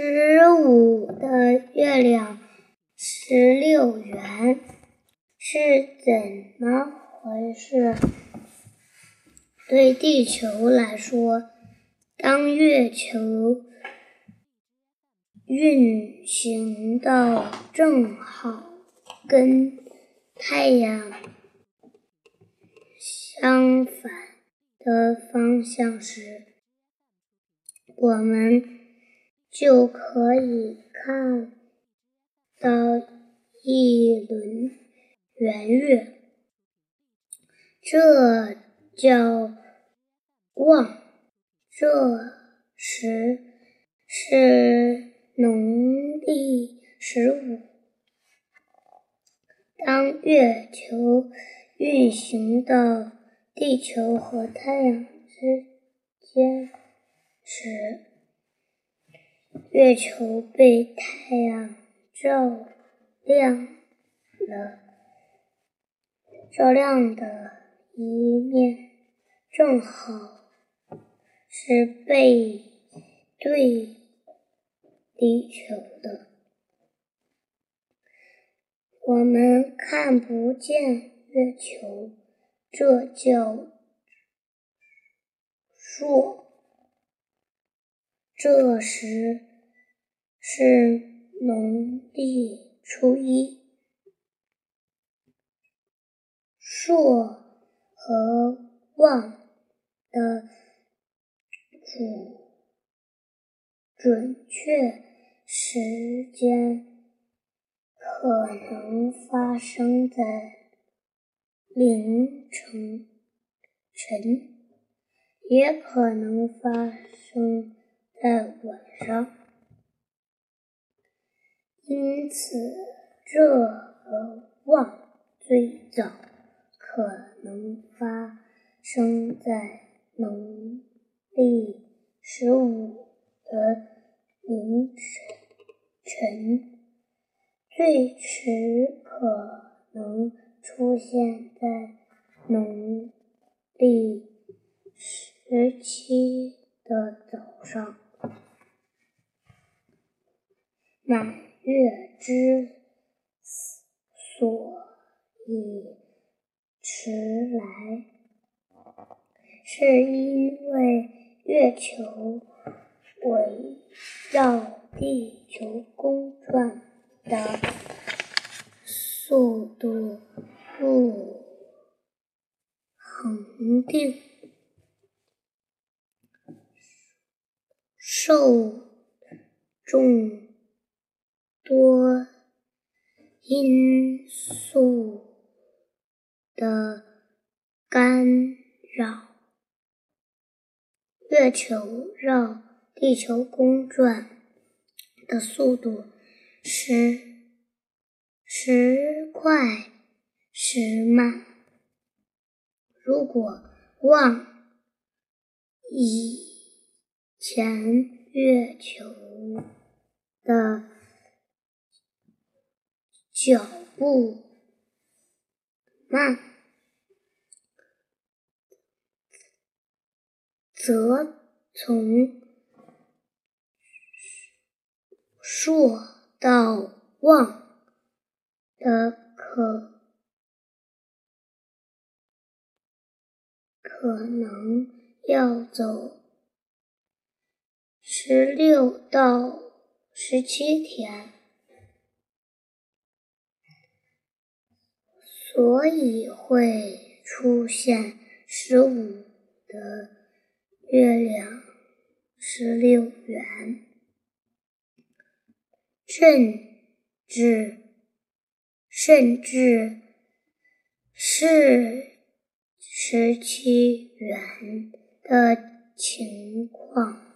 十五的月亮十六圆是怎么回事？对地球来说，当月球运行到正好跟太阳相反的方向时，我们。就可以看到一轮圆月，这叫望。这时是农历十五。当月球运行到地球和太阳之间时，月球被太阳照亮了，照亮的一面正好是背对地球的，我们看不见月球，这叫朔。这时。是农历初一，朔和望的主准确时间可能发生在凌晨，晨也可能发生在晚上。因此，这个望最早可能发生在农历十五的凌晨，最迟可能出现在农历十七的早上。满。月之所以迟来，是因为月球围绕地球公转的速度不恒定，受众。多因素的干扰，月球绕地球公转的速度时时快时慢。如果望以前月球的。脚步慢，则从朔到望的可可能要走十六到十七天。所以会出现十五的月亮十六圆，甚至甚至是十七圆的情况。